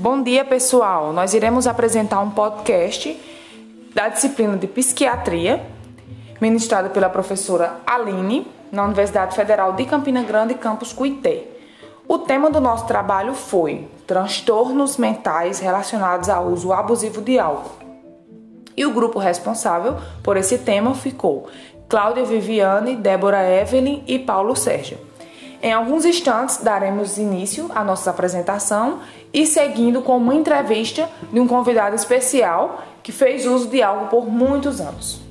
Bom dia, pessoal. Nós iremos apresentar um podcast da disciplina de Psiquiatria, ministrado pela professora Aline, na Universidade Federal de Campina Grande, campus Cuité. O tema do nosso trabalho foi transtornos mentais relacionados ao uso abusivo de álcool. E o grupo responsável por esse tema ficou Cláudia Viviane, Débora Evelyn e Paulo Sérgio. Em alguns instantes daremos início à nossa apresentação e seguindo com uma entrevista de um convidado especial que fez uso de algo por muitos anos.